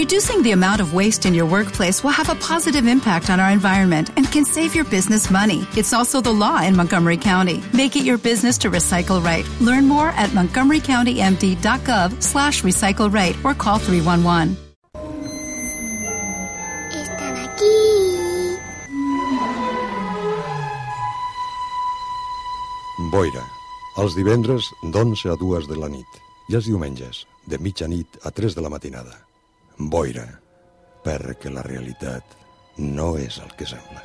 Reducing the amount of waste in your workplace will have a positive impact on our environment and can save your business money. It's also the law in Montgomery County. Make it your business to recycle right. Learn more at montgomerycountymd.gov slash recycle right or call 311. Están aquí. Boira, els divendres d'11 a 2 de la nit i els diumenges de mitjanit a 3 de la matinada. Boira, perquè la realitat no és el que sembla.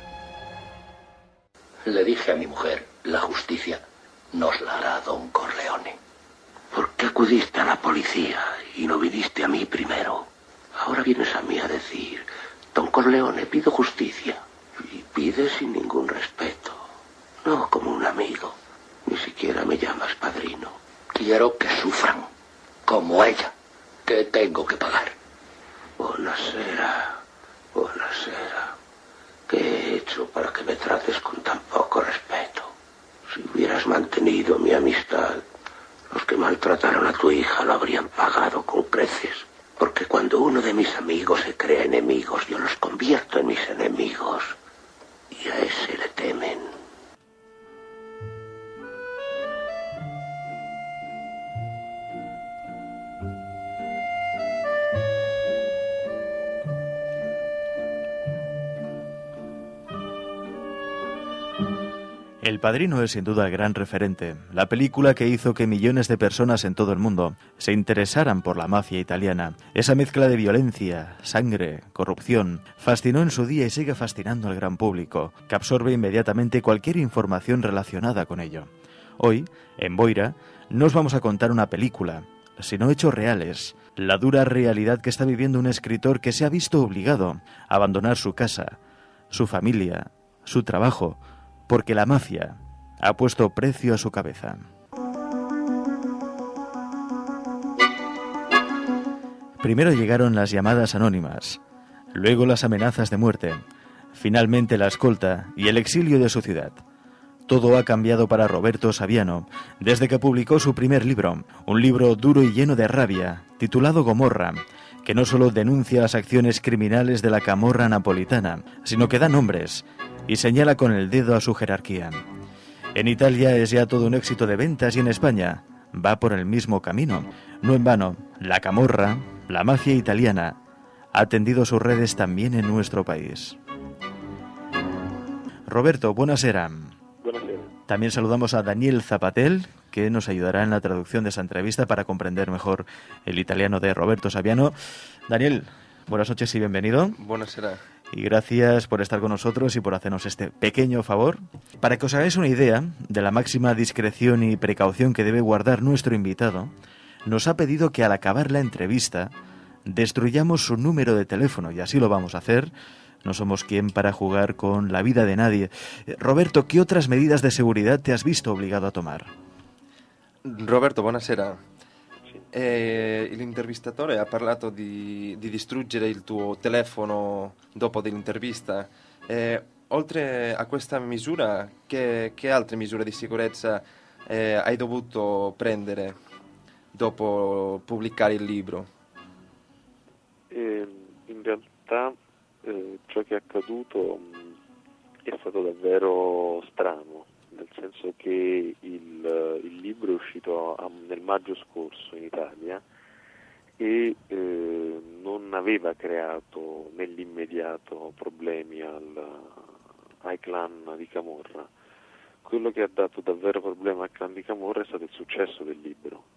Le dije a mi mujer, la justicia nos la hará don Corleone. ¿Por qué acudiste a la policía y no viniste a mí primero? Ahora vienes a mí a decir, don Corleone, pido justicia. Y pides sin ningún respeto. No como un amigo. Ni siquiera me llamas padrino. Quiero que sufran, como ella, que tengo que pagar. Buonasera, buonasera. ¿Qué he hecho para que me trates con tan poco respeto? Si hubieras mantenido mi amistad, los que maltrataron a tu hija lo habrían pagado con creces. Porque cuando uno de mis amigos se crea enemigos, yo los convierto en mis enemigos. Y a ese le temen. El Padrino es sin duda el gran referente, la película que hizo que millones de personas en todo el mundo se interesaran por la mafia italiana. Esa mezcla de violencia, sangre, corrupción, fascinó en su día y sigue fascinando al gran público, que absorbe inmediatamente cualquier información relacionada con ello. Hoy, en Boira, no os vamos a contar una película, sino hechos reales, la dura realidad que está viviendo un escritor que se ha visto obligado a abandonar su casa, su familia, su trabajo, porque la mafia ha puesto precio a su cabeza. Primero llegaron las llamadas anónimas, luego las amenazas de muerte, finalmente la escolta y el exilio de su ciudad. Todo ha cambiado para Roberto Saviano desde que publicó su primer libro, un libro duro y lleno de rabia, titulado Gomorra, que no solo denuncia las acciones criminales de la camorra napolitana, sino que da nombres y señala con el dedo a su jerarquía. En Italia es ya todo un éxito de ventas y en España va por el mismo camino. No en vano, la camorra, la mafia italiana, ha tendido sus redes también en nuestro país. Roberto, buonasera. Buonasera. También saludamos a Daniel Zapatel, que nos ayudará en la traducción de esta entrevista para comprender mejor el italiano de Roberto Saviano. Daniel, buenas noches y bienvenido. Buonasera. Y gracias por estar con nosotros y por hacernos este pequeño favor. Para que os hagáis una idea de la máxima discreción y precaución que debe guardar nuestro invitado, nos ha pedido que al acabar la entrevista destruyamos su número de teléfono y así lo vamos a hacer. No somos quien para jugar con la vida de nadie. Eh, Roberto, ¿qué otras medidas de seguridad te has visto obligado a tomar? Roberto, buonasera. Eh, l'intervistatore ha parlato di, di distruggere il tuo telefono dopo dell'intervista. Eh, oltre a questa misura, che, che altre misure di sicurezza eh, hai dovuto prendere dopo pubblicare il libro? E in realtà eh, ciò che è accaduto mh, è stato davvero strano, nel senso che il, il libro è uscito a- nel maggio scorso in Italia e eh, non aveva creato nell'immediato problemi al, ai clan di Camorra. Quello che ha dato davvero problema al clan di Camorra è stato il successo del libro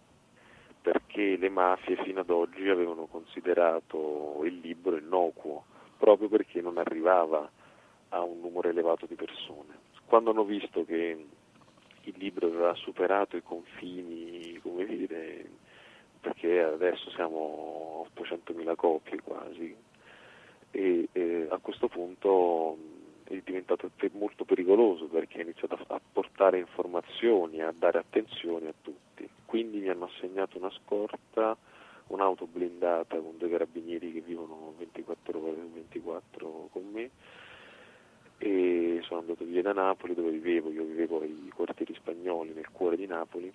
perché le mafie fino ad oggi avevano considerato il libro innocuo, proprio perché non arrivava a un numero elevato di persone. Quando hanno visto che il libro aveva superato i confini, come dire, perché adesso siamo a 800.000 copie quasi, e eh, a questo punto è diventato molto pericoloso perché ha iniziato a portare informazioni, a dare attenzione a tutti. Quindi mi hanno assegnato una scorta, un'auto blindata con due carabinieri che vivono 24 ore su 24 con me e sono andato via da Napoli dove vivevo, io vivevo ai quartieri spagnoli nel cuore di Napoli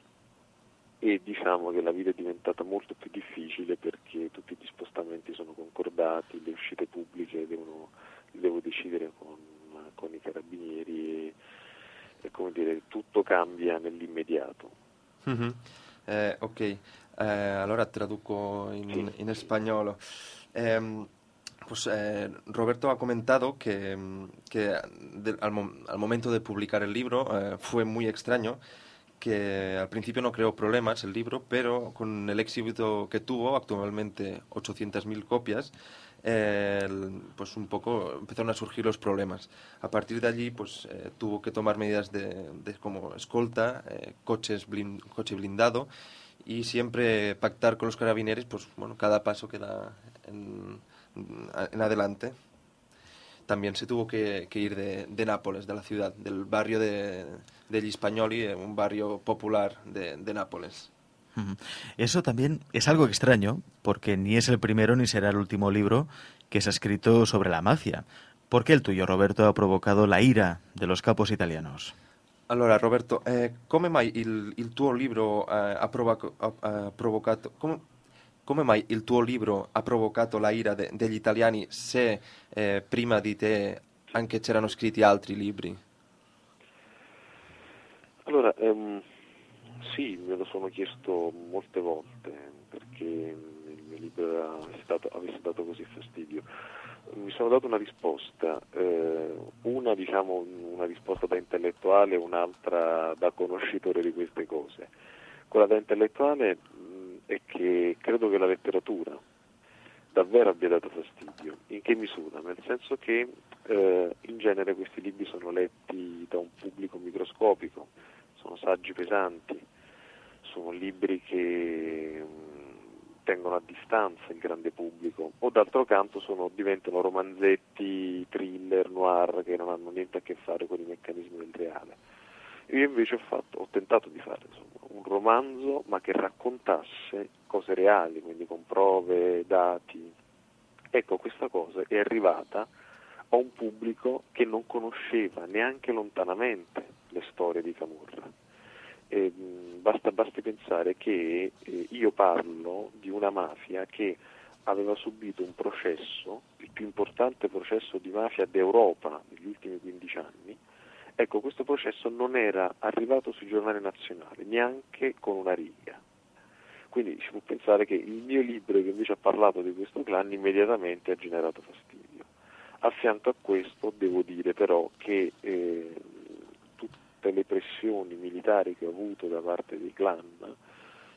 e diciamo che la vita è diventata molto più difficile perché tutti gli spostamenti sono concordati dati, le uscite pubbliche devono, devo decidere con, con i carabinieri e, e, come dire, tutto cambia nell'immediato. Mm-hmm. Eh, ok, eh, allora traduco in, sí. in spagnolo. Eh, Pues eh, Roberto ha comentado que, que de, al, al, momento de publicar el libro eh, fue muy extraño, que al principio no creó problemas el libro, pero con el éxito que tuvo, actualmente 800.000 copias, eh, pues un poco empezaron a surgir los problemas. A partir de allí, pues eh, tuvo que tomar medidas de, de como escolta, eh, coches blind, coche blindado y siempre pactar con los carabineros, pues bueno, cada paso que da en en adelante, también se tuvo que, que ir de, de, Nápoles, de la ciudad, del barrio de, de Hispagnoli, un barrio popular de, de Nápoles. Eso también es algo extraño, porque ni es el primero ni será el último libro que se ha escrito sobre la mafia. ¿Por qué el tuyo, Roberto, ha provocado la ira de los capos italianos? Allora, Roberto, eh, come mai il, il tuo libro eh, ha, provocato, ha, ha provocato come mai il tuo libro ha provocato la ira de, degli italiani se eh, prima di te anche c'erano scritti altri libri? Allora, ehm, sì, me lo sono chiesto molte volte perché il mio libro stato, avesse dato così fastidio. Mi sono dato una risposta, eh, una diciamo una risposta da intellettuale un'altra da conoscitore di queste cose. Quella da intellettuale è che credo che la letteratura davvero abbia dato fastidio. In che misura? Nel senso che eh, in genere questi libri sono letti da un pubblico microscopico, sono saggi pesanti, sono libri che mh, mm, tengono a distanza il grande pubblico, o d'altro canto sono, diventano romanzetti, thriller, noir che non hanno niente a che fare con i meccanismi del reale. Io invece ho, fatto, ho tentato di fare insomma, un romanzo ma che raccontasse cose reali, quindi con prove, dati. Ecco, questa cosa è arrivata a un pubblico che non conosceva neanche lontanamente le storie di Camorra. E, basta, basti pensare che eh, io parlo di una mafia che aveva subito un processo, il più importante processo di mafia d'Europa negli ultimi 15 anni, Ecco, questo processo non era arrivato sui giornali nazionali, neanche con una riga. Quindi si può pensare che il mio libro che invece ha parlato di questo clan immediatamente ha generato fastidio. A fianco a questo devo dire però che eh, tutte le pressioni militari che ho avuto da parte dei clan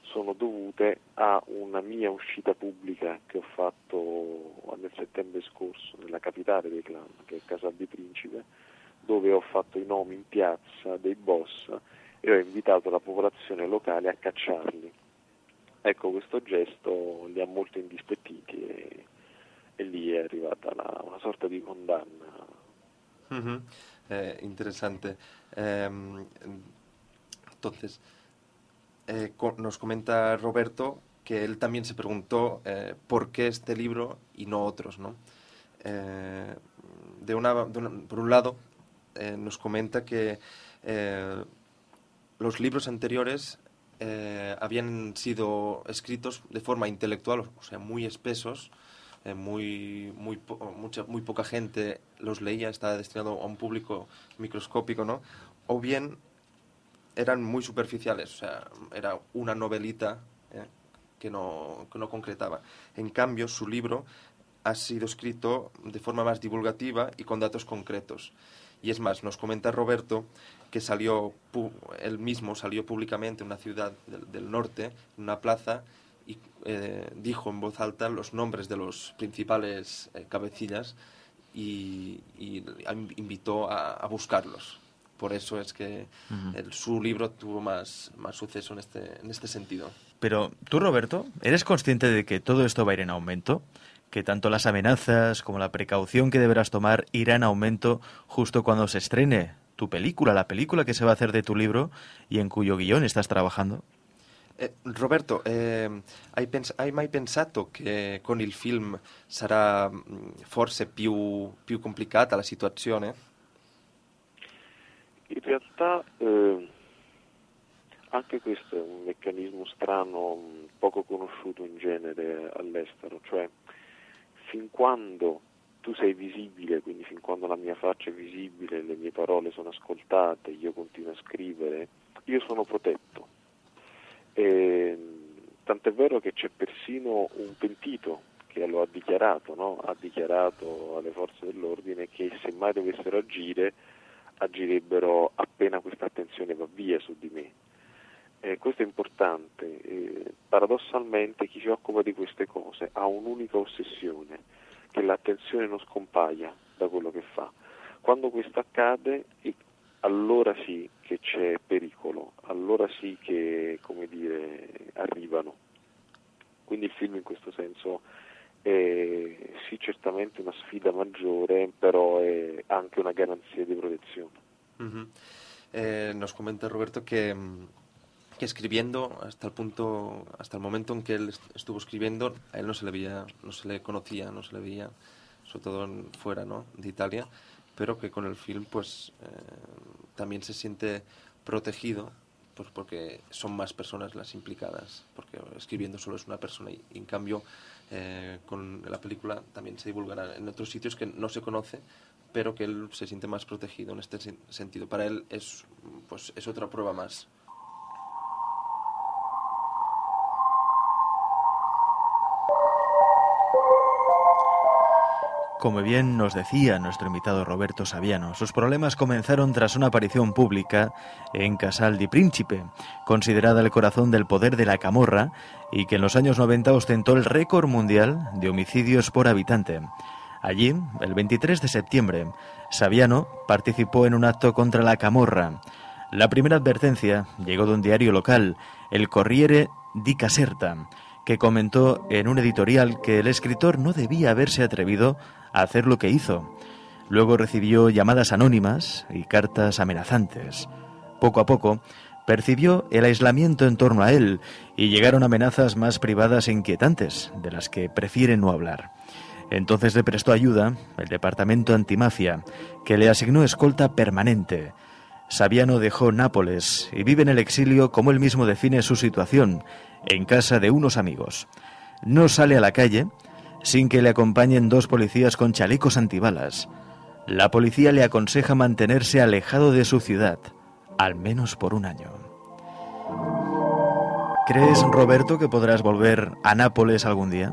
sono dovute a una mia uscita pubblica che ho fatto nel settembre scorso nella capitale dei clan, che è Casal di Principe, dove ho fatto i nomi in piazza dei boss e ho invitato la popolazione locale a cacciarli. Ecco, questo gesto li ha molto indispettiti e, e lì è arrivata la, una sorta di condanna. Mm-hmm. Eh, interesante. Eh, entonces, eh, nos comenta Roberto que él también se preguntó eh, por qué este libro y no otros, ¿no? Eh, de una, de una, por un lado, eh, nos comenta que eh, los libros anteriores eh, habían sido escritos de forma intelectual, o sea, muy espesos, muy, muy, mucha, muy poca gente los leía, estaba destinado a un público microscópico, ¿no? O bien eran muy superficiales, o sea, era una novelita que, no, que no concretaba. En cambio, su libro ha sido escrito de forma más divulgativa y con datos concretos. Y es más, nos comenta Roberto que salió, él mismo salió públicamente en una ciudad del, del norte, en una plaza, y eh, dijo en voz alta los nombres de los principales eh, cabecillas y, y, invitó a, a, buscarlos. Por eso es que uh -huh. el, su libro tuvo más, más suceso en este, en este sentido. Pero tú, Roberto, ¿eres consciente de que todo esto va a ir en aumento? Que tanto las amenazas como la precaución que deberás tomar irá en aumento justo cuando se estrene tu película, la película que se va a hacer de tu libro y en cuyo guion estás trabajando? Eh, Roberto, eh, hai, pens hai mai pensato che con il film sarà mm, forse più, più complicata la situazione? In realtà eh, anche questo è un meccanismo strano, poco conosciuto in genere all'estero, cioè fin quando tu sei visibile, quindi fin quando la mia faccia è visibile, le mie parole sono ascoltate, io continuo a scrivere, io sono protetto. E, tant'è vero che c'è persino un pentito che lo ha dichiarato, no? ha dichiarato alle forze dell'ordine che se mai dovessero agire, agirebbero appena questa attenzione va via su di me. Eh, questo è importante. Eh, paradossalmente chi si occupa di queste cose ha un'unica ossessione, che l'attenzione non scompaia da quello che fa. Quando questo accade, allora sì che c'è pericolo, allora sì che, dire, arrivano. Quindi il film in questo senso è sì certamente una sfida maggiore, però è anche una garanzia di protezione. -huh. eh, nos comenta Roberto que mm, que escribiendo hasta el punto, hasta el momento en que él estuvo escribiendo, a él no se le veía, no se le conocía, no se le veía, sobre todo en, fuera, ¿no? De Italia, pero que con el film, pues, eh, también se siente protegido, pues porque son más personas las implicadas, porque escribiendo solo es una persona y, en cambio eh, con la película también se divulgará en otros sitios que no se conoce, pero que él se siente más protegido en este sentido. Para él es, pues, es otra prueba más Como bien nos decía nuestro invitado Roberto Saviano, sus problemas comenzaron tras una aparición pública en Casal di Príncipe, considerada el corazón del poder de la camorra y que en los años 90 ostentó el récord mundial de homicidios por habitante. Allí, el 23 de septiembre, Saviano participó en un acto contra la camorra. La primera advertencia llegó de un diario local, el Corriere di Caserta, que comentó en un editorial que el escritor no debía haberse atrevido hacer lo que hizo. Luego recibió llamadas anónimas y cartas amenazantes. Poco a poco, percibió el aislamiento en torno a él y llegaron amenazas más privadas e inquietantes, de las que prefiere no hablar. Entonces le prestó ayuda el departamento antimafia, que le asignó escolta permanente. Saviano dejó Nápoles y vive en el exilio como él mismo define su situación, en casa de unos amigos. No sale a la calle sin que le acompañen dos policías con chalecos antibalas. La policía le aconseja mantenerse alejado de su ciudad, al menos por un año. ¿Crees, Roberto, que podrás volver a Nápoles algún día?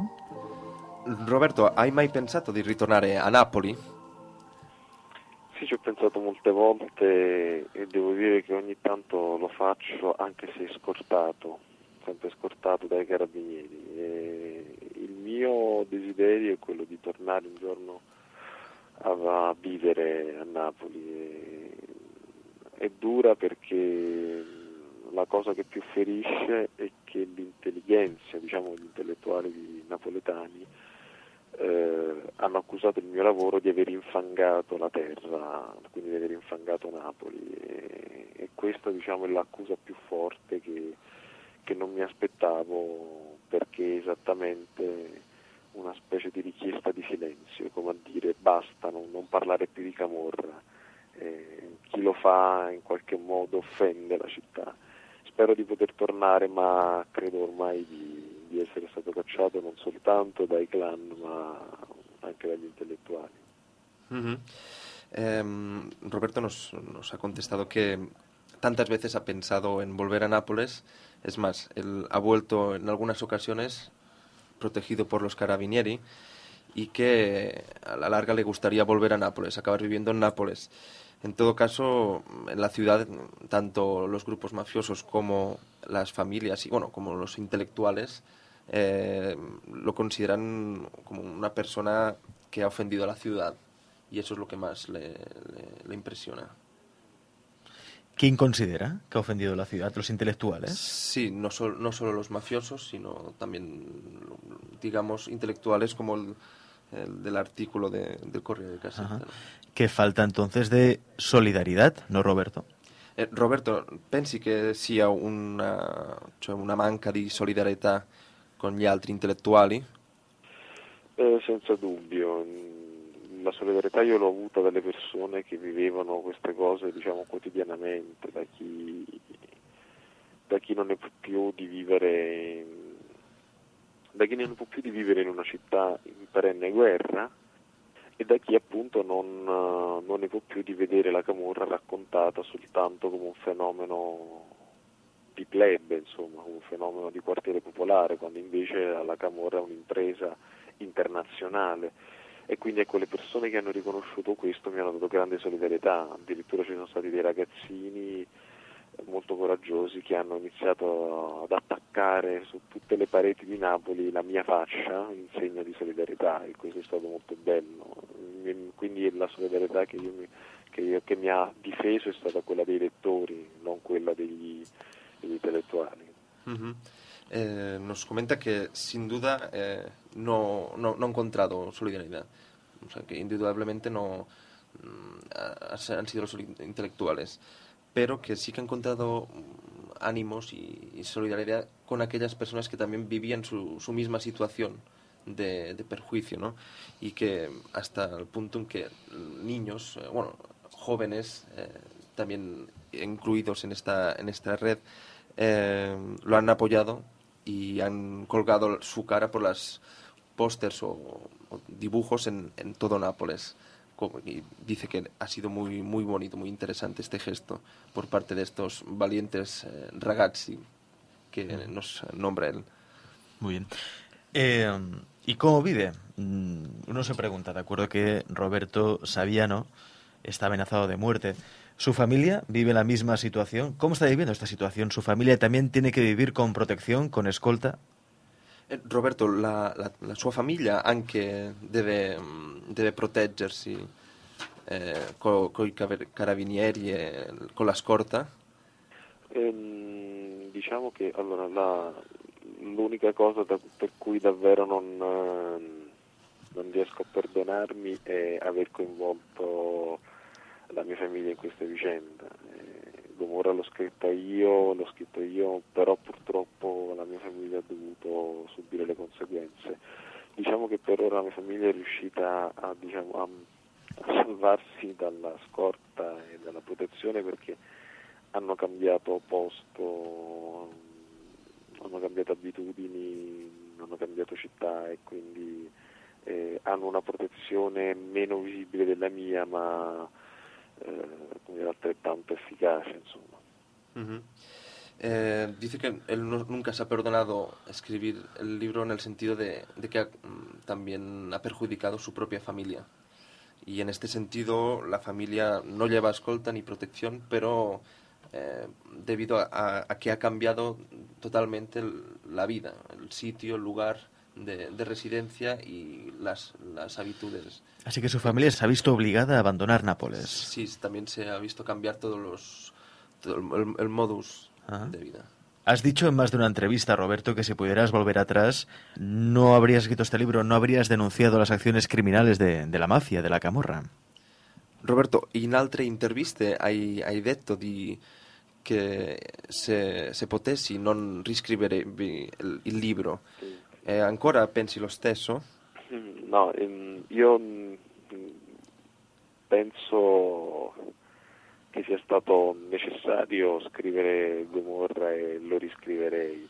Roberto, hai mai pensato di ritornare a Napoli? Sì, ci ho pensato molte volte e devo dire che ogni tanto lo faccio anche se scortato, sempre scortato dai carabinieri. E mio desiderio è quello di tornare un giorno a, vivere a Napoli. È dura perché la cosa che più ferisce è che l'intelligenza, diciamo gli intellettuali napoletani, eh, hanno accusato il mio lavoro di aver infangato la terra, quindi di aver infangato Napoli e, e questa diciamo, è l'accusa più forte che, che non mi aspettavo perché è esattamente una specie di richiesta di silenzio, come a dire basta, non, non parlare più di Camorra, eh, chi lo fa in qualche modo offende la città. Spero di poter tornare, ma credo ormai di, di essere stato cacciato non soltanto dai clan, ma anche dagli intellettuali. Uh -huh. eh, Roberto nos, nos ha contestado que tantas veces ha pensado en volver a Nápoles Es más, él ha vuelto en algunas ocasiones protegido por los carabinieri y que a la larga le gustaría volver a Nápoles, acabar viviendo en Nápoles. En todo caso, en la ciudad, tanto los grupos mafiosos como las familias y bueno, como los intelectuales eh, lo consideran como una persona que ha ofendido a la ciudad y eso es lo que más le, impresiona. ¿Quién considera que ha ofendido la ciudad? ¿Los intelectuales? Sí, no, sol, no solo los mafiosos, sino también, digamos, intelectuales como el, el del artículo de, del Correo de Casa. Uh -huh. ¿Qué falta entonces de solidaridad, no Roberto? Eh, Roberto, pensi che sia una, cioè una manca di solidarietà con gli altri intellettuali? Eh, senza dubbio la solidarietà io l'ho avuta dalle persone che vivevano queste cose diciamo quotidianamente, da chi, da chi non ne può più di vivere da chi non può più di vivere in una città in perenne guerra e da chi appunto non, non ne può più di vedere la camorra raccontata soltanto come un fenomeno di plebe, insomma, un fenomeno di quartiere popolare, quando invece la camorra è un'impresa internazionale e quindi ecco le persone che hanno riconosciuto questo mi hanno dato grande solidarietà, addirittura ci sono stati dei ragazzini molto coraggiosi che hanno iniziato ad attaccare su tutte le pareti di Napoli la mia faccia in segno di solidarietà e questo è stato molto bello. Quindi la solidarietà che, mi, che, che mi ha difeso è stata quella dei lettori, non quella degli, degli intellettuali. Mm-hmm. Eh, nos comenta que sin duda eh, no, no, no, ha encontrado solidaridad, o sea, que indudablemente no mm, han sido los intelectuales pero que sí que ha encontrado mm, ánimos y, solidaridad con aquellas personas que también vivían su, misma situación de, perjuicio, ¿no? Y que hasta el punto en que niños, eh, bueno, jóvenes, eh, también incluidos en esta, en esta red, lo han apoyado y han colgado su cara por las pósters o, o, dibujos en, en todo Nápoles y dice que ha sido muy, muy bonito, muy interesante este gesto por parte de estos valientes eh, ragazzi que nos nombra él. Muy bien. Eh, ¿Y cómo vive? Mm, uno se pregunta, de acuerdo que Roberto Saviano está amenazado de muerte. ¿Su familia vive la misma situación? ¿Cómo está viviendo esta situación? ¿Su familia también tiene que vivir con protección, con escolta? Eh, Roberto, la, la, la, sua famiglia anche deve, mm, deve proteggersi eh, con i carabinieri e con la scorta? Ehm, diciamo che allora, la, l'unica cosa da, per cui davvero non, eh, non, riesco a perdonarmi è aver coinvolto la mia famiglia in questa vicenda. Gomorra l'ho scritta io, l'ho scritto io, però purtroppo la mia famiglia ha dovuto subire le conseguenze. Diciamo che per ora la mia famiglia è riuscita a, diciamo, a, a salvarsi dalla scorta e dalla protezione perché hanno cambiato posto, hanno cambiato abitudini, hanno cambiato città e quindi eh, hanno una protezione meno visibile della mia ma eh, altrettanto eficace, insomma. Uh -huh. eh, dice que él no, nunca se ha perdonado escribir el libro en el sentido de, que ha, mm, también ha perjudicado su propia familia. Y en este sentido, la familia no lleva escolta ni protección, pero eh, debido a, que ha cambiado totalmente la vida, el sitio, el lugar de, de residencia y las, las habitudes. Así que su familia se ha visto obligada a abandonar Nápoles. Sí, también se ha visto cambiar todos los, todo el, el, modus Ajá. de vida. Has dicho en más de una entrevista, Roberto, que si pudieras volver atrás, no habrías escrito este libro, no habrías denunciado las acciones criminales de, de la mafia, de la camorra. Roberto, in altre interviste hai, hai detto di, che se, se potessi non riscriverevi il, il libro. Eh, ancora pensi lo stesso? Mm, no, io mm, penso che sia stato necessario scrivere Gomorra e lo riscriverei.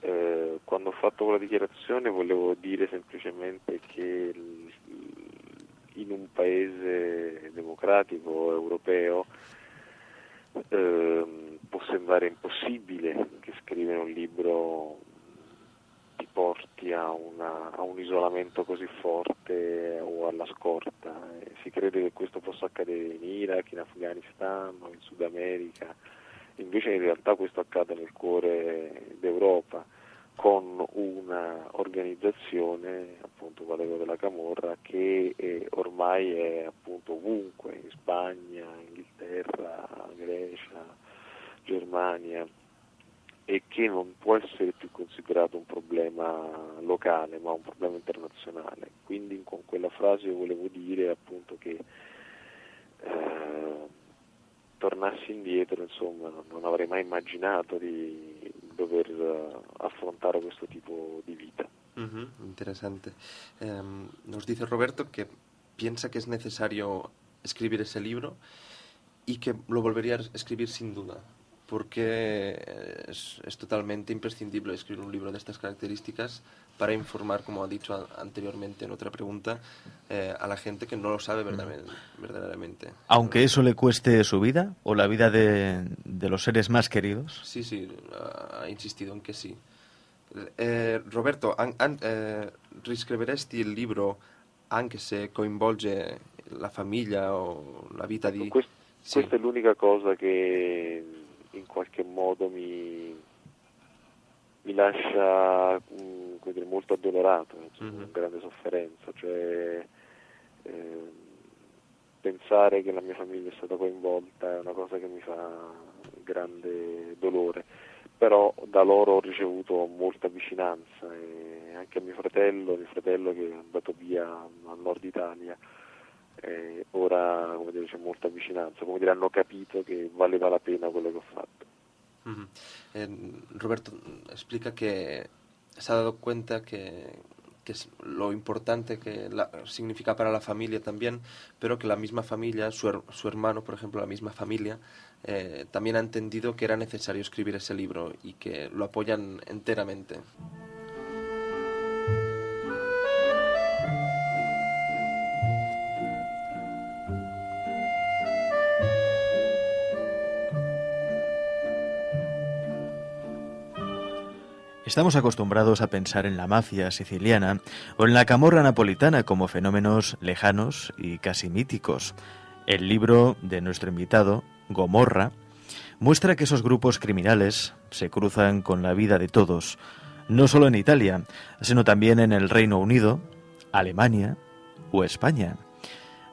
Eh, quando ho fatto quella dichiarazione volevo dire semplicemente che in un paese democratico europeo eh, può sembrare impossibile che scrivere un libro porti a, una, a, un isolamento così forte o alla scorta. E si crede che questo possa accadere in Iraq, in Afghanistan o in Sud America, invece in realtà questo accade nel cuore d'Europa con una organizzazione appunto quella della Camorra che è, ormai è appunto ovunque in Spagna, Inghilterra, Grecia, Germania e che non può essere più considerato un problema locale ma un problema internazionale. Quindi con quella frase volevo dire appunto che eh, tornassi indietro insomma non avrei mai immaginato di dover eh, affrontare questo tipo di vita. Uh -huh, interesante. Eh, nos dice Roberto que piensa que es necesario escribir ese libro y que lo volvería a escribir sin duda porque es, es, totalmente imprescindible escribir un libro de estas características para informar, como ha dicho anteriormente en otra pregunta, eh, a la gente que no lo sabe verdaderamente. Aunque eso le cueste su vida o la vida de, de los seres más queridos. Sí, sí, ha insistido en que sí. Eh, Roberto, an, an, eh, riscriveresti il libro anche se coinvolge la famiglia o la vita di... Quest, sì. Questa è l'unica cosa che in qualche modo mi, mi lascia mm, dire, molto addolorato, cioè, mm-hmm. con grande sofferenza, cioè eh, pensare che la mia famiglia è stata coinvolta è una cosa che mi fa grande dolore, però da loro ho ricevuto molta vicinanza e anche a mio fratello, mio fratello che è andato via al nord Italia, eh, ora dire, c'è molta vicinanza, come dire, hanno capito che valeva la pena quello che ho fatto. Uh-huh. Eh, Roberto explica que se ha dado cuenta que, que es lo importante que la, significa para la familia también, pero que la misma familia, su, su hermano, por ejemplo, la misma familia, eh, también ha entendido que era necesario escribir ese libro y que lo apoyan enteramente. Estamos acostumbrados a pensar en la mafia siciliana o en la camorra napolitana como fenómenos lejanos y casi míticos. El libro de nuestro invitado, Gomorra, muestra que esos grupos criminales se cruzan con la vida de todos, no solo en Italia, sino también en el Reino Unido, Alemania o España.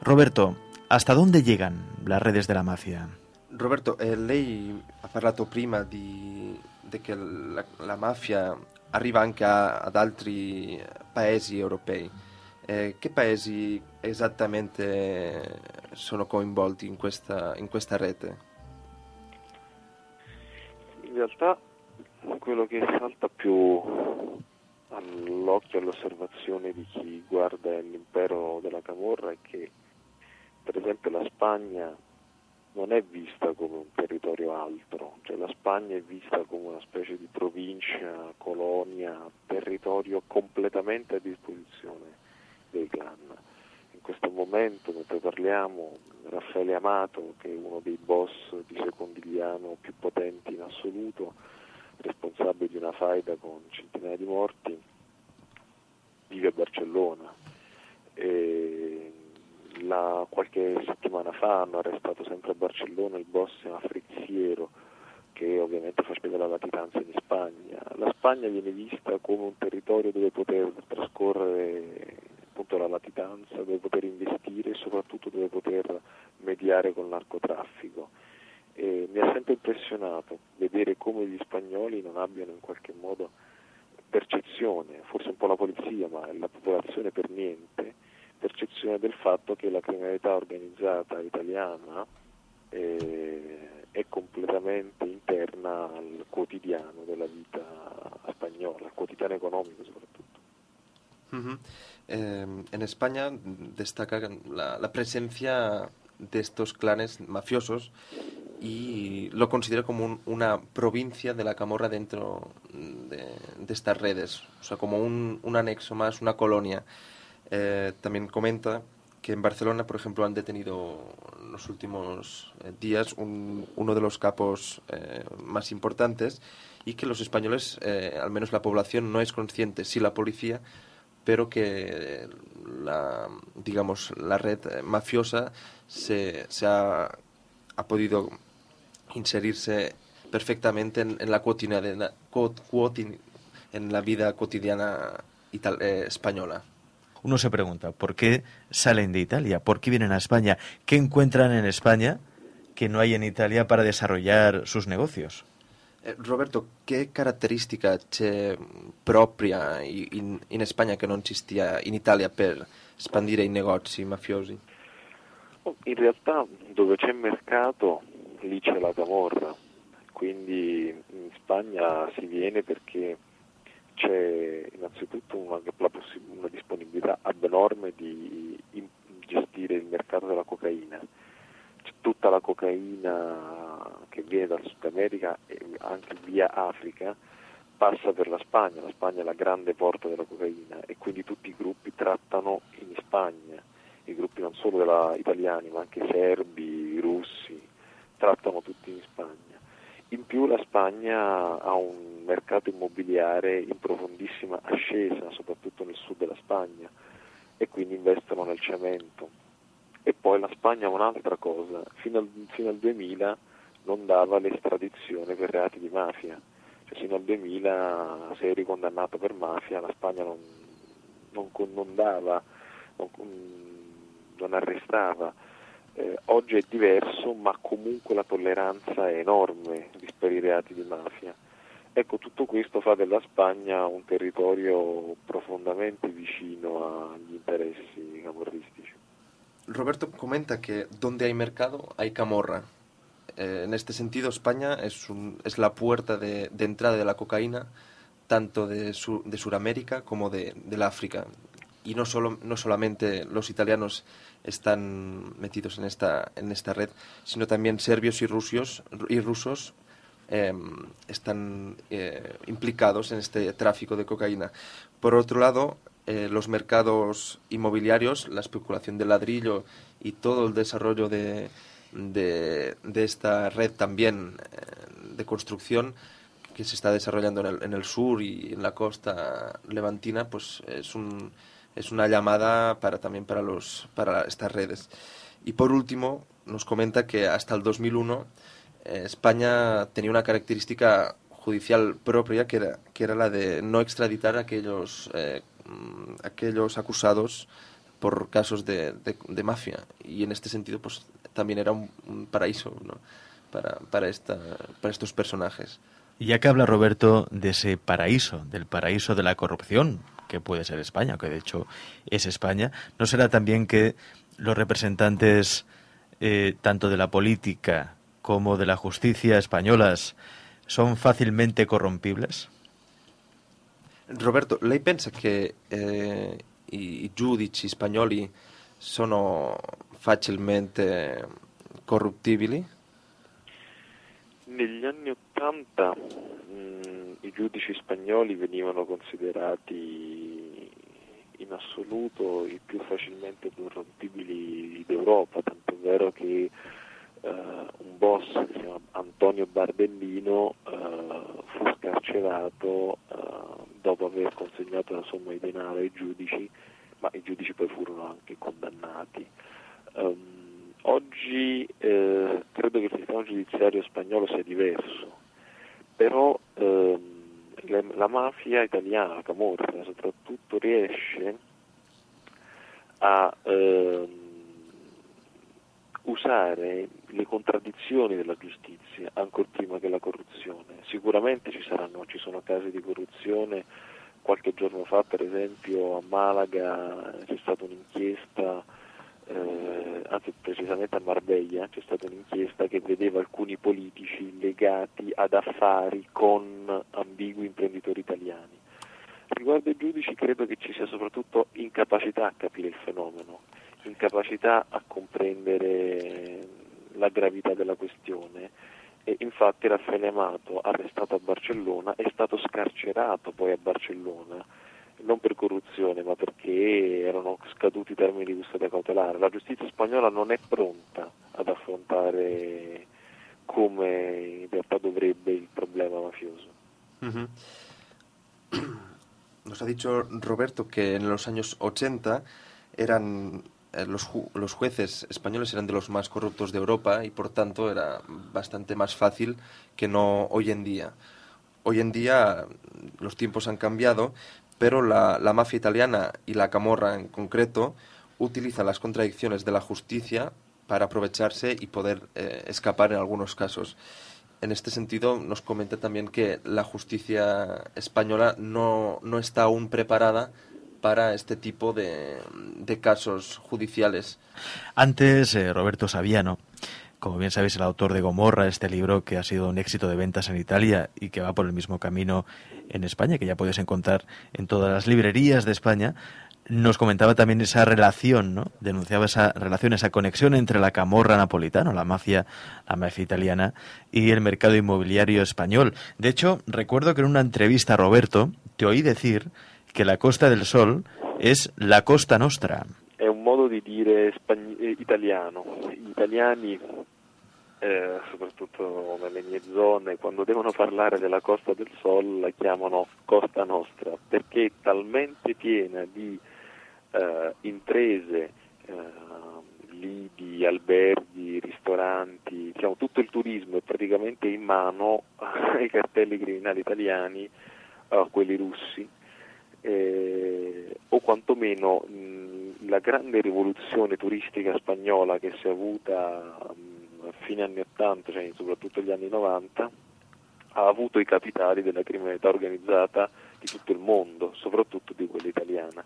Roberto, ¿hasta dónde llegan las redes de la mafia? Roberto, eh, ha parlato prima di che la, la mafia arriva anche a, ad altri paesi europei. Eh, che paesi esattamente sono coinvolti in questa, in questa rete? In realtà quello che salta più all'occhio, all'osservazione di chi guarda l'impero della Camorra è che per esempio la Spagna non è vista come un territorio altro, cioè la Spagna è vista come una specie di provincia, colonia, territorio completamente a disposizione dei clan. In questo momento, mentre parliamo, Raffaele Amato, che è uno dei boss di Secondigliano più potenti in assoluto, responsabile di una faida con centinaia di morti, vive a Barcellona. E la, qualche settimana fa hanno arrestato sempre a Barcellona il boss Frizziero che ovviamente fa spiegare la latitanza in Spagna. La Spagna viene vista come un territorio dove poter trascorrere appunto la latitanza, dove poter investire e soprattutto dove poter mediare con narcotraffico. E mi ha sempre impressionato vedere come gli spagnoli non abbiano in qualche modo percezione, forse un po' la polizia, ma la popolazione per niente, percezione del fatto che la criminalità organizzata italiana eh, è completamente interna al quotidiano della vita spagnola, al quotidiano económico soprattutto. Uh -huh. eh, en España destaca la, la, presencia de estos clanes mafiosos y lo considera como un, una provincia de la camorra dentro de, de estas redes, o sea, como un, un anexo más, una colonia. Eh, también comenta que en Barcelona, por ejemplo, han detenido en los últimos eh, días uno de los capos eh, más importantes y que los españoles, al menos la población, no es consciente, sí la policía, pero que la, digamos, la red mafiosa se, ha, podido inserirse perfectamente en, la vida cotidiana española uno se pregunta, ¿por qué salen de Italia? ¿Por qué vienen a España? ¿Qué encuentran en España que no hay en Italia para desarrollar sus negocios? Eh, Roberto, ¿qué característica c'è propria in, in, Spagna che non ci stia in Italia per spandire i negozi mafiosi? Oh, in realtà dove c'è mercato lì c'è la camorra, quindi in Spagna si viene perché c'è innanzitutto una, una disponibilità abnorme di gestire il mercato della cocaina. C'è tutta la cocaina che viene dal Sud America e anche via Africa passa per la Spagna, la Spagna è la grande porta della cocaina e quindi tutti i gruppi trattano in Spagna, i gruppi non solo della, italiani ma anche serbi, russi, trattano tutti in Spagna. In più la Spagna ha un mercato immobiliare in profondissima ascesa, soprattutto nel sud della Spagna, e quindi investono nel cemento. E poi la Spagna ha un'altra cosa, fino al, fino al 2000 non dava l'estradizione per reati di mafia, cioè fino al 2000 se eri condannato per mafia la Spagna non, non, non dava, non, non arrestava. Eh, oggi è diverso, ma comunque la tolleranza è enorme per i reati di mafia. Ecco, tutto questo fa della Spagna un territorio profondamente vicino agli interessi camorristici. Roberto comenta que donde hay mercado hay camorra. Eh, en este sentido, España es, la puerta de, de, entrada de la cocaína tanto de, sur, de Sudamérica como de. Y no, solo, no solamente los italianos están metidos en esta, en esta red, sino también serbios y, rusios, y rusos eh, están eh, implicados en este tráfico de cocaína. Por otro lado, eh, los mercados inmobiliarios, la especulación del ladrillo y todo el desarrollo de, de, de esta red también eh, de construcción que se está desarrollando en el, en el, sur y en la costa levantina, pues es, un, es una llamada para también para, los, para estas redes. Y por último, nos comenta que hasta el 2001 eh, España tenía una característica judicial propia que era, que era la de no extraditar a aquellos, eh, aquellos acusados por casos de, mafia. Y en este sentido, pues también era un, paraíso para, para, esta, para estos personajes. Y ya que habla Roberto de ese paraíso, del paraíso de la corrupción, que puede ser España, que de hecho es España, ¿no será también que los representantes eh, tanto de la política como de la justicia españolas son fácilmente corrompibles? Roberto, lei pensa che eh, i giudici spagnoli sono facilmente corruttibili? Negli anni Ottanta i giudici spagnoli venivano considerati in assoluto i più facilmente corrompibili d'Europa, tanto è vero che eh, un boss che si chiama Antonio Barbellino eh, fu scarcerato eh, dopo aver consegnato la somma di denaro ai giudici, ma i giudici poi furono anche condannati. Um, oggi eh, credo che il sistema giudiziario spagnolo sia diverso, però ehm, la mafia italiana, camorra soprattutto, riesce a ehm, usare le contraddizioni della giustizia ancora prima che la corruzione. Sicuramente ci saranno, ci sono casi di corruzione, qualche giorno fa per esempio a Malaga c'è stata un'inchiesta, eh, anzi precisamente a Marbella c'è stata un'inchiesta che vedeva alcuni politici legati ad affari con ambigui imprenditori italiani. Riguardo ai giudici credo che ci sia soprattutto incapacità a capire il fenomeno incapacità a comprendere la gravità della questione e infatti Raffaele Amato, arrestato a Barcellona, è stato scarcerato poi a Barcellona, non per corruzione ma perché erano scaduti i termini di custodia cautelare. La giustizia spagnola non è pronta ad affrontare come in realtà dovrebbe il problema mafioso. Uh-huh. Nos ha dicho Roberto que en los años 80 eran Eh, los, ju los, jueces españoles eran de los más corruptos de Europa y por tanto era bastante más fácil que no hoy en día. Hoy en día los tiempos han cambiado, pero la, la mafia italiana y la camorra en concreto utilizan las contradicciones de la justicia para aprovecharse y poder eh, escapar en algunos casos. En este sentido, nos comenta también que la justicia española no, no está aún preparada para este tipo de, de casos judiciales. Antes, eh, Roberto Saviano, como bien sabéis, el autor de Gomorra, este libro que ha sido un éxito de ventas en Italia y que va por el mismo camino en España, que ya podéis encontrar en todas las librerías de España, nos comentaba también esa relación, ¿no? Denunciaba esa relación, esa conexión entre la camorra napolitana, la mafia, la mafia italiana, y el mercado inmobiliario español. De hecho, recuerdo que en una entrevista, Roberto, te oí decir que la Costa del Sol es la Costa Nostra. Un modo di dire spagn- eh, italiano. Gli italiani, eh, soprattutto nelle mie zone, quando devono parlare della Costa del Sol la chiamano Costa Nostra, perché è talmente piena di eh, imprese, eh, lidi, alberghi, ristoranti, diciamo, tutto il turismo è praticamente in mano ai cartelli criminali italiani, a quelli russi, eh, o quantomeno mh, la grande rivoluzione turistica spagnola che si è avuta mh, a fine anni 80, cioè soprattutto negli anni 90, ha avuto i capitali della criminalità organizzata di tutto il mondo, soprattutto di quella italiana.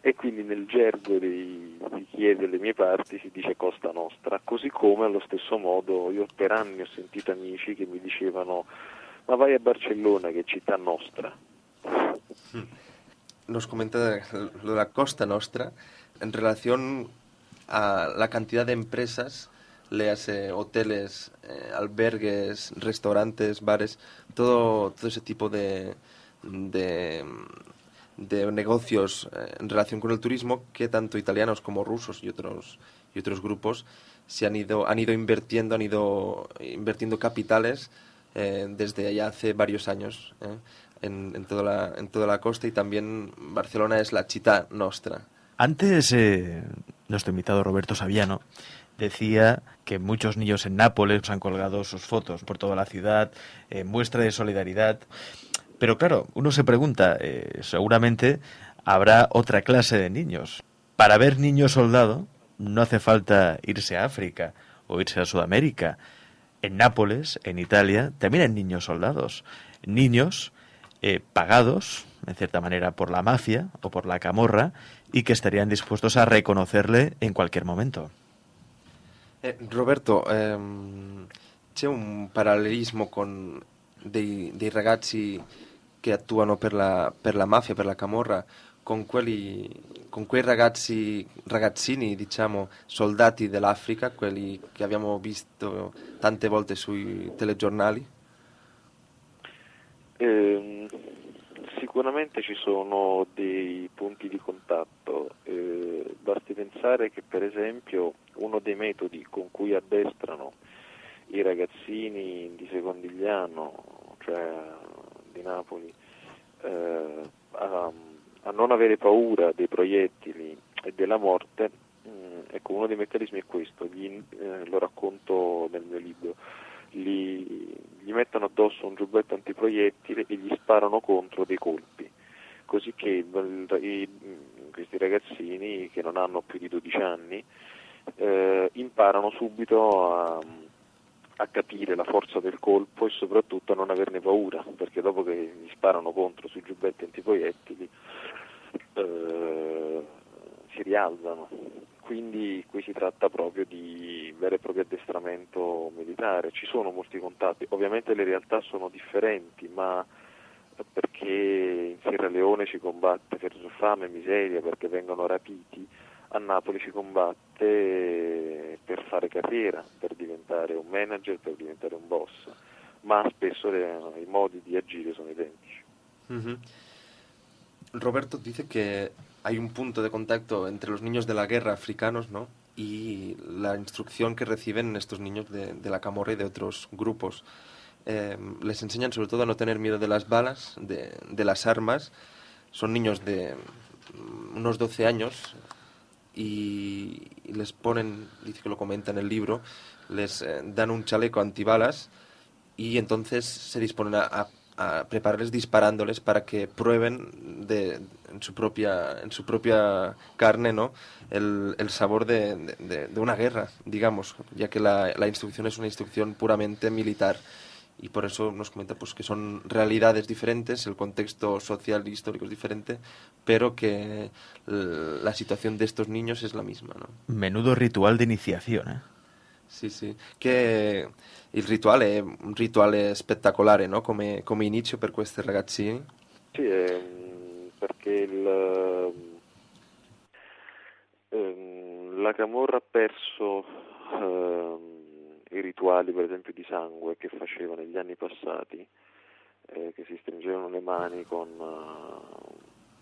E quindi nel gergo dei, di chi è delle mie parti si dice Costa Nostra, così come allo stesso modo io per anni ho sentito amici che mi dicevano ma vai a Barcellona che è città nostra. Nos comenta lo de la Costa Nostra en relación a la cantidad de empresas, léase hoteles, eh, albergues, restaurantes, bares, todo, todo ese tipo de, de, negocios eh, en relación con el turismo que tanto italianos como rusos y otros, y otros grupos se han ido, han ido invirtiendo, han ido invirtiendo capitales eh, desde allá hace varios años en, en, toda la, en toda la costa y también Barcelona es la chita nostra. Antes, eh, nuestro invitado Roberto Saviano decía que muchos niños en Nápoles han colgado sus fotos por toda la ciudad, eh, muestra de solidaridad. Pero claro, uno se pregunta, eh, seguramente habrá otra clase de niños. Para ver niños soldado no hace falta irse a África o irse a Sudamérica. En Nápoles, en Italia, también hay niños soldados. Niños eh, pagados, en cierta manera, por la mafia o por la camorra y que estarían dispuestos a reconocerle en cualquier momento. Eh, Roberto, ehm, un parallelismo con dei, dei ragazzi che attuano per la, per la mafia, per la camorra, con, quelli, con quei ragazzi, ragazzini, diciamo, soldati dell'Africa, quelli che abbiamo visto tante volte sui telegiornali? Eh, sicuramente ci sono dei punti di contatto, eh, basti pensare che per esempio uno dei metodi con cui addestrano i ragazzini di Secondigliano, cioè di Napoli, eh, a, a, non avere paura dei proiettili e della morte, mh, ecco uno dei meccanismi è questo, gli, eh, lo racconto nel mio libro. Gli, gli mettono addosso un giubbetto antiproiettile e gli sparano contro dei colpi, così che i, questi ragazzini che non hanno più di 12 anni eh, imparano subito a, a, capire la forza del colpo e soprattutto a non averne paura, perché dopo che gli sparano contro sui giubbetti antiproiettili eh, si rialzano quindi qui si tratta proprio di vero e proprio addestramento militare. Ci sono molti contatti, ovviamente le realtà sono differenti, ma perché in Sierra Leone si combatte per fame e miseria, perché vengono rapiti, a Napoli si combatte per fare carriera, per diventare un manager, per diventare un boss, ma spesso i modi di agire sono identici. Mm-hmm. Roberto dice che hay un punto de contacto entre los niños de la guerra africanos, ¿no? Y la instrucción que reciben estos niños de, de la camorra y de otros grupos. Eh, les enseñan sobre todo a no tener miedo de las balas, de, de, las armas. Son niños de unos 12 años y, y, les ponen, dice que lo comenta en el libro, les eh, dan un chaleco antibalas y entonces se disponen a, a a prepararles disparándoles para que prueben de, en, su propia, en su propia carne ¿no? el, el sabor de, de, una guerra, digamos, ya que la, la, instrucción es una instrucción puramente militar. Y por eso nos comenta pues, que son realidades diferentes, el contexto social e histórico es diferente, pero que la situación de estos niños es la misma. ¿no? Menudo ritual de iniciación, ¿eh? Sì, sì, che il rituale è un rituale spettacolare, no? Come, come inizio per questi ragazzini. Sì, eh, perché il, Ehm, la Camorra ha perso ehm, i rituali, per esempio, di sangue che faceva negli anni passati, eh, che si stringevano le mani con...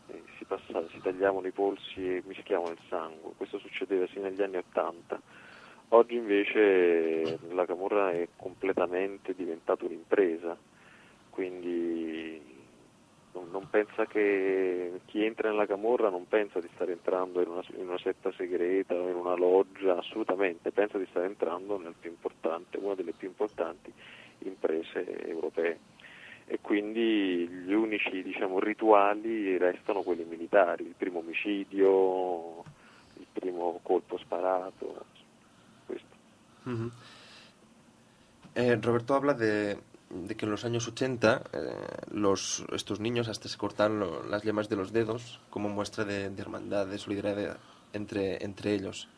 eh, si, passava, si tagliavano i polsi e mischiavano il sangue. Questo succedeva sì negli anni Ottanta. Oggi invece la Camorra è completamente diventata un'impresa, quindi non, pensa che chi entra nella Camorra non pensa di stare entrando in una, in una, setta segreta o in una loggia, assolutamente, pensa di stare entrando nel più importante, una delle più importanti imprese europee. E quindi gli unici diciamo, rituali restano quelli militari, il primo omicidio, il primo colpo sparato. Eh, Roberto habla de, de que en los años 80 eh, los, estos niños hasta se cortaron lo, las yemas de los dedos como muestra de, de, hermandad, de solidaridad entre, entre ellos.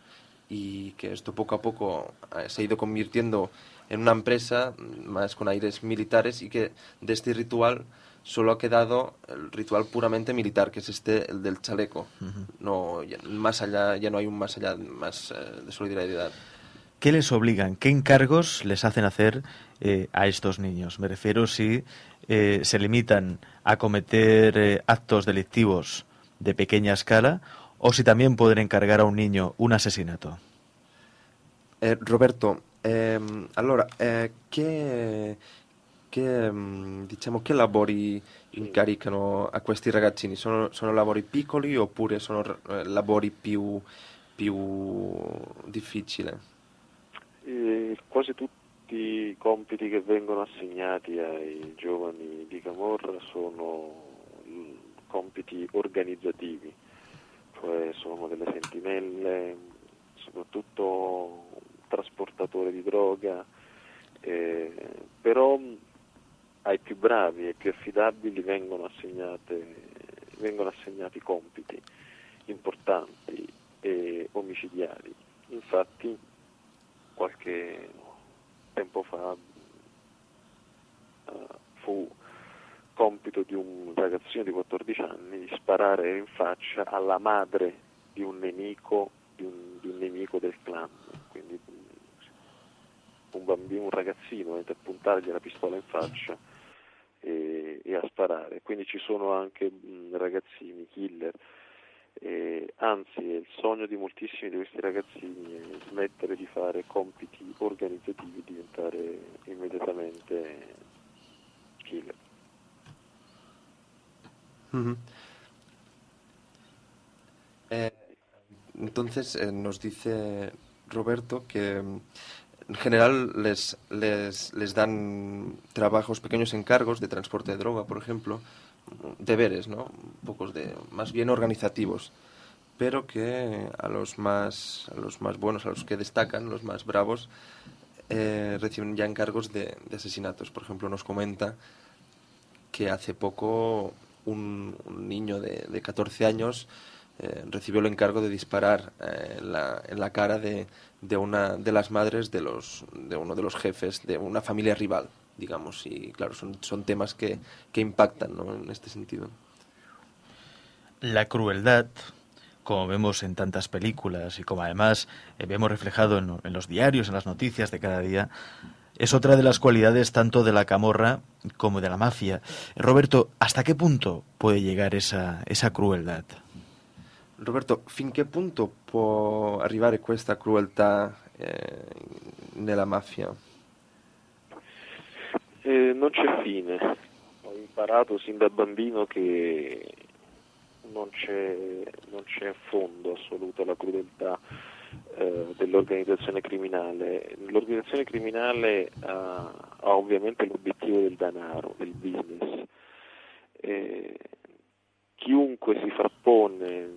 Y que esto poco a poco eh, se ha ido convirtiendo en una empresa más con aires militares y que de este ritual solo ha quedado el ritual puramente militar, que es este, el del chaleco. Uh -huh. no, ya, más allá, ya no hay un más allá más eh, de solidaridad. ¿Qué les obligan? ¿Qué encargos les hacen hacer eh, a estos niños? Me refiero si eh, se limitan a cometer eh, actos delictivos de pequeña escala o si también pueden encargar a un niño un asesinato. Eh, Roberto, ehm, allora, eh, che, che, diciamo, che lavori incaricano a questi ragazzini? Sono, sono lavori piccoli oppure sono eh, lavori più, più difficili? Eh, quasi tutti i compiti che vengono assegnati ai giovani di Camorra sono compiti organizzativi, cioè sono delle sentinelle, soprattutto trasportatori di droga, eh, però ai più bravi e più affidabili vengono, vengono assegnati compiti importanti e omicidiari. Infatti qualche tempo fa uh, fu compito di un ragazzino di 14 anni di sparare in faccia alla madre di un nemico, di un, di un nemico del clan, quindi un bambino, un ragazzino, a puntargli la pistola in faccia e, e a sparare. Quindi ci sono anche mh, ragazzini killer eh, anzi il sogno di moltissimi di questi ragazzini è smettere di fare compiti organizzativi e diventare immediatamente killer. Uh-huh. Entonces eh, nos dice Roberto que mm, en general les, les, les dan trabajos, pequeños encargos de transporte de droga, por ejemplo, deberes, ¿no? Pocos de, más bien organizativos, pero que a los más, a los más buenos, a los que destacan, los más bravos, eh, reciben ya encargos de, asesinatos. Por ejemplo, nos comenta que hace poco un, un niño de, de, 14 años eh, recibió el encargo de disparar eh, en, la, en, la, cara de, de, una de las madres de, los, de uno de los jefes de una familia rival digamos, y claro, son, son temas que, que impactan ¿no? en este sentido. La crueldad, como vemos en tantas películas y como además eh, vemos reflejado en, en, los diarios, en las noticias de cada día, es otra de las cualidades tanto de la camorra como de la mafia. Roberto, ¿hasta qué punto puede llegar esa, esa crueldad? Roberto, fin che punto può arrivare questa crueltà eh, nella mafia? Eh, non c'è fine. Ho imparato sin da bambino che non c'è, non c'è fondo assoluto alla crudeltà eh, dell'organizzazione criminale. L'organizzazione criminale ha, ha, ovviamente l'obiettivo del denaro, del business. Eh, chiunque si frappone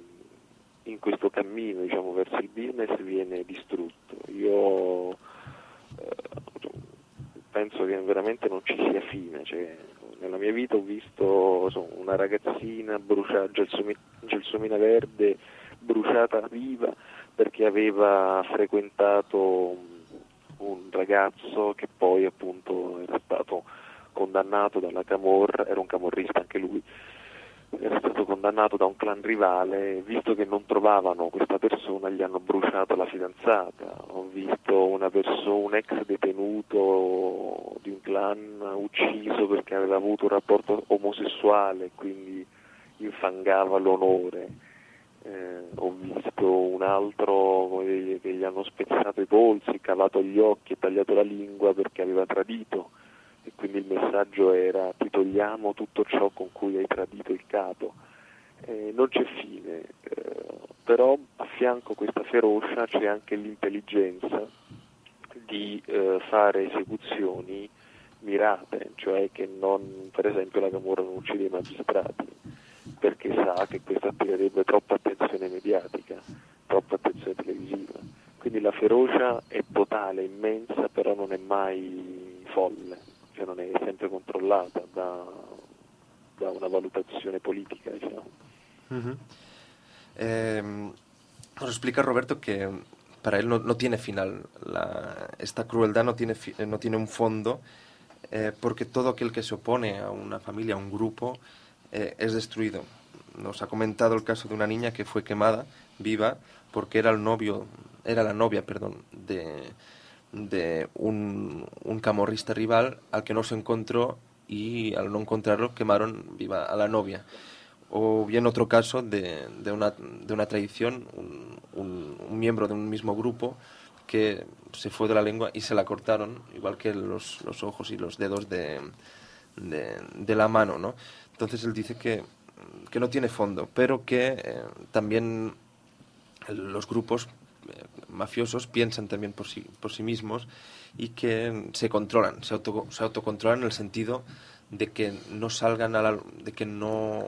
in questo cammino diciamo, verso il business viene distrutto. Io eh, penso che veramente non ci sia fine. Cioè, nella mia vita ho visto so, una ragazzina bruciata, gelsomina, gelsomina verde bruciata viva perché aveva frequentato un ragazzo che poi appunto era stato condannato dalla camorra, era un camorrista anche lui, era stato condannato da un clan rivale, visto che non trovavano questa persona gli hanno bruciato la fidanzata, ho visto una persona, un ex detenuto di un clan ucciso perché aveva avuto un rapporto omosessuale, quindi infangava l'onore, eh, ho visto un altro che gli hanno spezzato i polsi, cavato gli occhi e tagliato la lingua perché aveva tradito e quindi il messaggio era ti togliamo tutto ciò con cui hai tradito il capo. Eh, non c'è fine, eh, però a fianco a questa ferocia c'è anche l'intelligenza di eh, fare esecuzioni mirate, cioè che non, per esempio la Camorra non uccide i magistrati, perché sa che questo attirerebbe troppa attenzione mediatica, troppa attenzione televisiva. Quindi la ferocia è totale, immensa, però non è mai folle cioè non è sempre controllata da, da una valutazione politica. Diciamo. Uh-huh. Eh, explica Roberto que para él no, no tiene final, esta crueldad no tiene, no tiene un fondo, eh, porque todo aquel que se opone a una familia, a un grupo, eh, es destruido. Nos ha comentado el caso de una niña que fue quemada viva porque era el novio, era la novia, perdón, de, de un, camorrista rival al que no se encontró y al no encontrarlo quemaron viva a la novia. O bien otro caso de, de, una, de una tradición, un, miembro de un mismo grupo que se fue de la lengua y se la cortaron, igual que los, los ojos y los dedos de, de, de, la mano. ¿no? Entonces él dice que, que no tiene fondo, pero que eh, también los grupos mafiosos piensan también por sí, por sí mismos y que se controlan, se, auto, se autocontrolan en el sentido de que no salgan a la, de que no,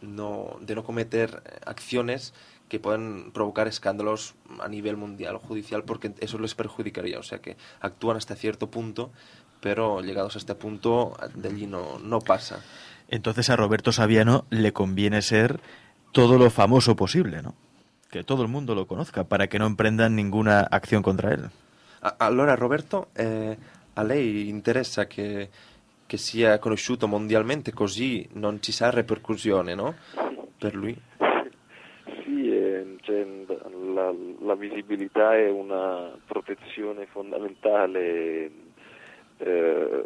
no, de no cometer acciones que puedan provocar escándalos a nivel mundial o judicial porque eso les perjudicaría. O sea que actúan hasta cierto punto, pero llegados a este punto de allí no, no pasa. Entonces a Roberto Saviano le conviene ser todo lo famoso posible, ¿no? Que todo el mundo lo conozca para que no emprendan ninguna acción contra él. Allora Roberto, eh, a lei interessa che, che sia conosciuto mondialmente così non ci sarà ripercussione, no? Per lui? Sì, eh, cioè, la, la, visibilità è una protezione fondamentale. Eh,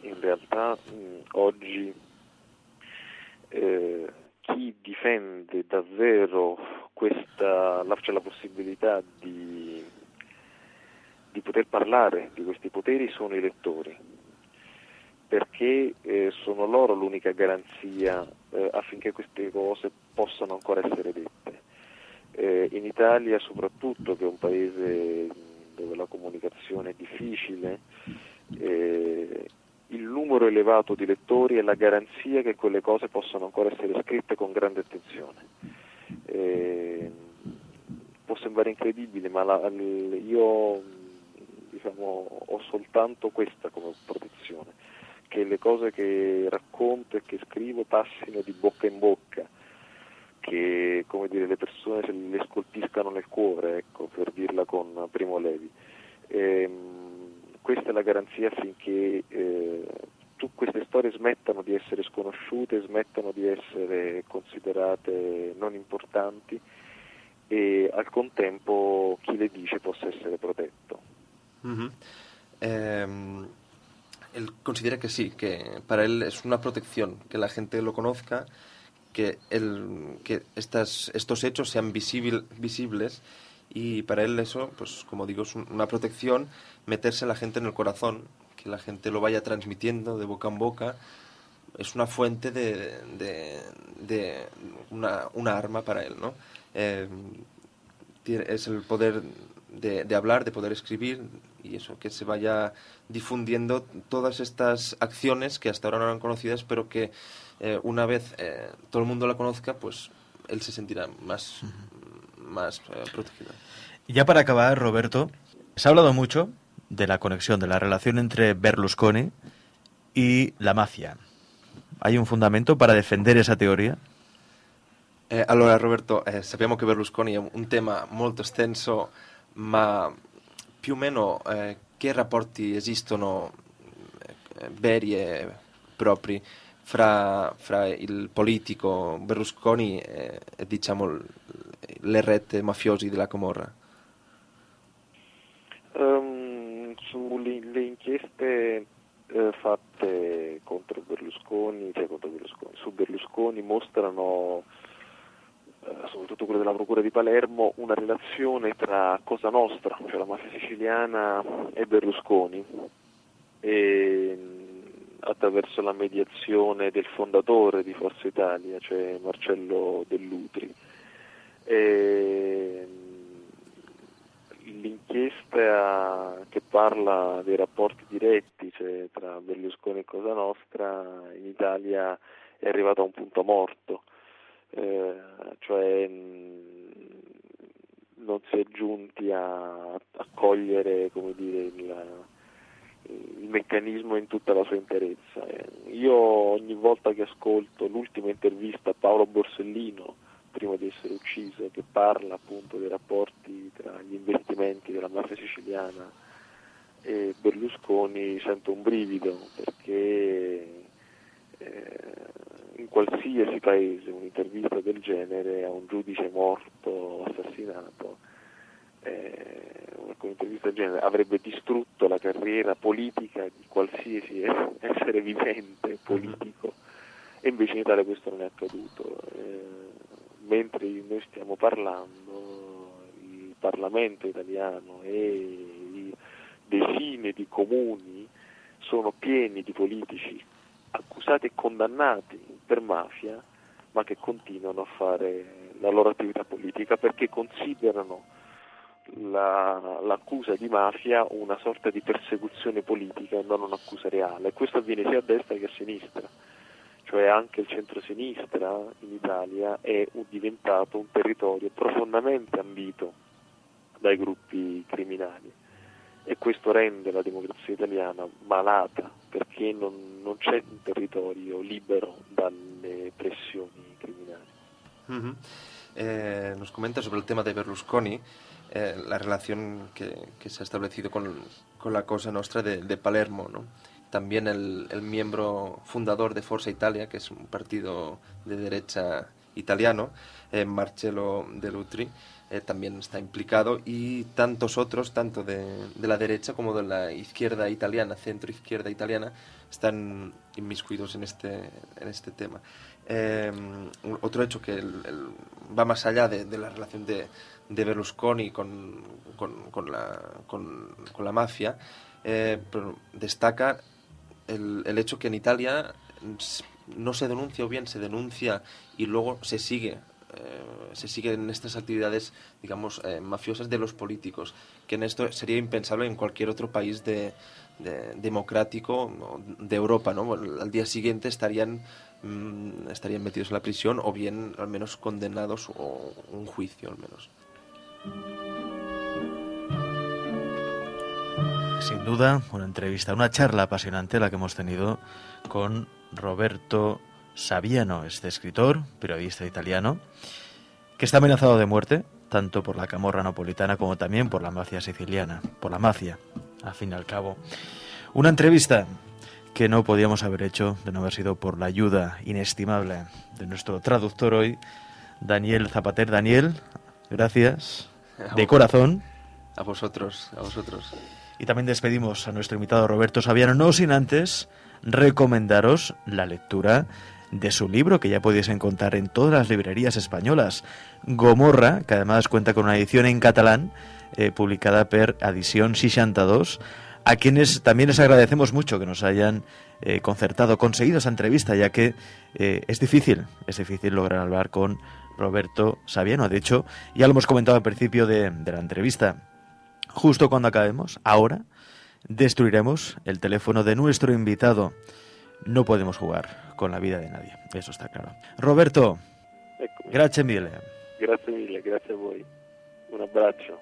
in realtà mh, oggi eh, chi difende davvero questa, c'è la possibilità di, di, poter parlare di questi poteri sono i lettori, perché eh, sono loro l'unica garanzia eh, affinché queste cose possano ancora essere dette. Eh, in Italia soprattutto, che è un paese dove la comunicazione è difficile, eh, il numero elevato di lettori è la garanzia che quelle cose possano ancora essere scritte con grande attenzione eh, può sembrare incredibile, ma la, io diciamo, ho soltanto questa come protezione, che le cose che racconto e che scrivo passino di bocca in bocca, che dire, le persone se le scolpiscano nel cuore, ecco, per dirla con Primo Levi. Eh, questa è la garanzia affinché eh, storie smettano di essere sconosciute, smettano di essere considerate non importanti e al contempo chi le dice possa essere protetto. Eh, él considera que sí, que para él es una protección, que la gente lo conozca, que, el, que estas, estos hechos sean visible, visibles y para él eso, pues como digo, es una protección, meterse la gente en el corazón, que la gente lo vaya transmitiendo de boca en boca, es una fuente de, de, de una, una, arma para él, ¿no? Eh, es el poder de, de, hablar, de poder escribir y eso, que se vaya difundiendo todas estas acciones que hasta ahora no eran conocidas, pero que eh, una vez eh, todo el mundo la conozca, pues él se sentirá más, uh -huh. más protegido. Ya para acabar, Roberto, se ha hablado mucho de la conexión, de la relación entre Berlusconi y la mafia. ¿Hay un fundamento para defendere esa teoria? Eh, allora Roberto, eh, sappiamo che Berlusconi è un tema molto estenso, ma più o meno eh, che rapporti esistono eh, veri e propri fra, fra il politico Berlusconi e, e diciamo le rette mafiosi della Camorra? Um, sulle le inchieste eh, fatte contro Berlusconi, cioè contro Berlusconi, su Berlusconi mostrano eh, soprattutto quelle della Procura di Palermo, una relazione tra Cosa Nostra, cioè la mafia siciliana, e Berlusconi, e, attraverso la mediazione del fondatore di Forza Italia, cioè Marcello Dell'Utri. E, l'inchiesta che parla dei rapporti diretti cioè, tra Berlusconi e Cosa Nostra in Italia è arrivata a un punto morto eh, cioè mh, non si è giunti a, a cogliere dire, il, il, meccanismo in tutta la sua interezza. Eh, io ogni volta che ascolto l'ultima intervista a Paolo Borsellino, prima di essere ucciso, che parla appunto dei rapporti tra gli investimenti della mafia siciliana e Berlusconi, sento un brivido perché eh, in qualsiasi paese un'intervista del genere a un giudice morto, assassinato, eh, un'intervista del genere avrebbe distrutto la carriera politica di qualsiasi essere vivente politico e invece in Italia questo non è accaduto. Eh, mentre noi stiamo parlando, il Parlamento italiano e decine di comuni sono pieni di politici accusati e condannati per mafia, ma che continuano a fare la loro attività politica perché considerano la, l'accusa di mafia una sorta di persecuzione politica e non un'accusa reale. Questo avviene sia a destra che a sinistra, cioè anche il centro-sinistra in Italia è diventato un territorio profondamente ambito dai gruppi criminali e questo rende la democrazia italiana malata perché non, non c'è un territorio libero dalle pressioni criminali. Uh-huh. Eh, nos comenta sobre el tema de Berlusconi, eh, la relación que, que, se ha establecido con, con la Cosa Nostra de, de Palermo, ¿no? También el, el, miembro fundador de Forza Italia, que es un partido de derecha italiano, eh, Marcello De Lutri, eh, también está implicado y tantos otros, tanto de, de, la derecha como de la izquierda italiana, centro izquierda italiana, están inmiscuidos en este, en este tema. Eh, otro hecho que el, el, va más allá de, de la relación de, de Berlusconi con, con, con, la, con, la, mafia, eh, pero destaca el, el hecho que en Italia no se denuncia o bien se denuncia y luego se sigue eh, se siguen estas actividades, digamos, eh, mafiosas de los políticos, que en esto sería impensable en cualquier otro país de, de democrático de Europa, ¿no? Al día siguiente estarían mmm, estarían metidos en la prisión o bien al menos condenados o un juicio al menos. Sin duda, una entrevista, una charla apasionante la que hemos tenido con Roberto Saviano, este escritor, periodista italiano, que está amenazado de muerte, tanto por la camorra napolitana como también por la mafia siciliana, por la mafia, al fin y al cabo. Una entrevista que no podíamos haber hecho de no haber sido por la ayuda inestimable de nuestro traductor hoy, Daniel Zapater. Daniel, gracias de corazón. A vosotros, a vosotros. Y también despedimos a nuestro invitado Roberto Saviano, no sin antes recomendaros la lectura de su libro que ya podéis encontrar en todas las librerías españolas, Gomorra, que además cuenta con una edición en catalán eh, publicada per Edición 62, a quienes también les agradecemos mucho que nos hayan eh, concertado, conseguido esa entrevista, ya que eh, es difícil, es difícil lograr hablar con Roberto Saviano. De hecho, ya lo hemos comentado al principio de la entrevista. Justo cuando acabemos, ahora, destruiremos el teléfono de nuestro invitado. No podemos jugar con la vida de nadie, eso está claro. Roberto, Eccomi. grazie mille. Grazie mille, grazie a voi. Un abbraccio.